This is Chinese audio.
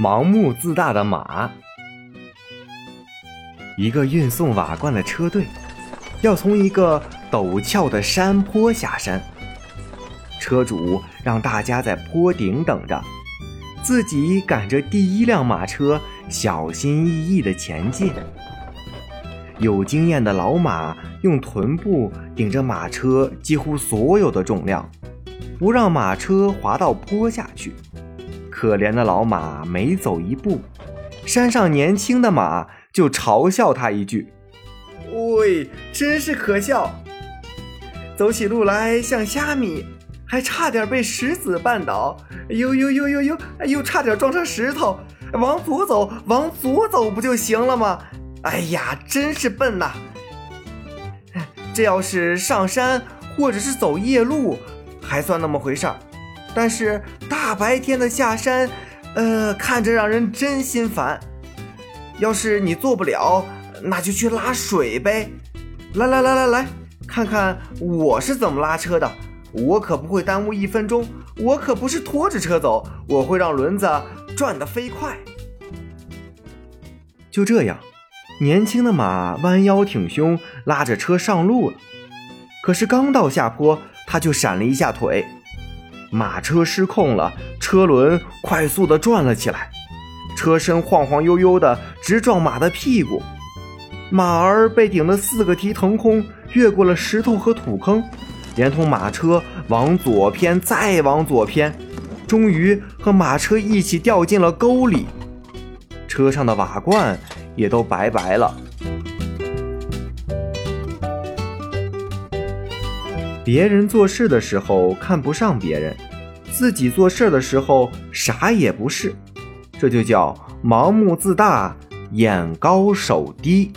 盲目自大的马。一个运送瓦罐的车队，要从一个陡峭的山坡下山。车主让大家在坡顶等着，自己赶着第一辆马车，小心翼翼地前进。有经验的老马用臀部顶着马车几乎所有的重量，不让马车滑到坡下去。可怜的老马每走一步，山上年轻的马就嘲笑他一句：“喂，真是可笑！走起路来像虾米，还差点被石子绊倒。呦呦呦呦呦，又差点撞上石头。往左走，往左走不就行了吗？哎呀，真是笨呐！这要是上山或者是走夜路，还算那么回事儿。”但是大白天的下山，呃，看着让人真心烦。要是你做不了，那就去拉水呗。来来来来来，看看我是怎么拉车的。我可不会耽误一分钟，我可不是拖着车走，我会让轮子转得飞快。就这样，年轻的马弯腰挺胸，拉着车上路了。可是刚到下坡，他就闪了一下腿。马车失控了，车轮快速地转了起来，车身晃晃悠悠的直撞马的屁股，马儿被顶得四个蹄腾空，越过了石头和土坑，连同马车往左偏，再往左偏，终于和马车一起掉进了沟里，车上的瓦罐也都白白了。别人做事的时候看不上别人，自己做事的时候啥也不是，这就叫盲目自大、眼高手低。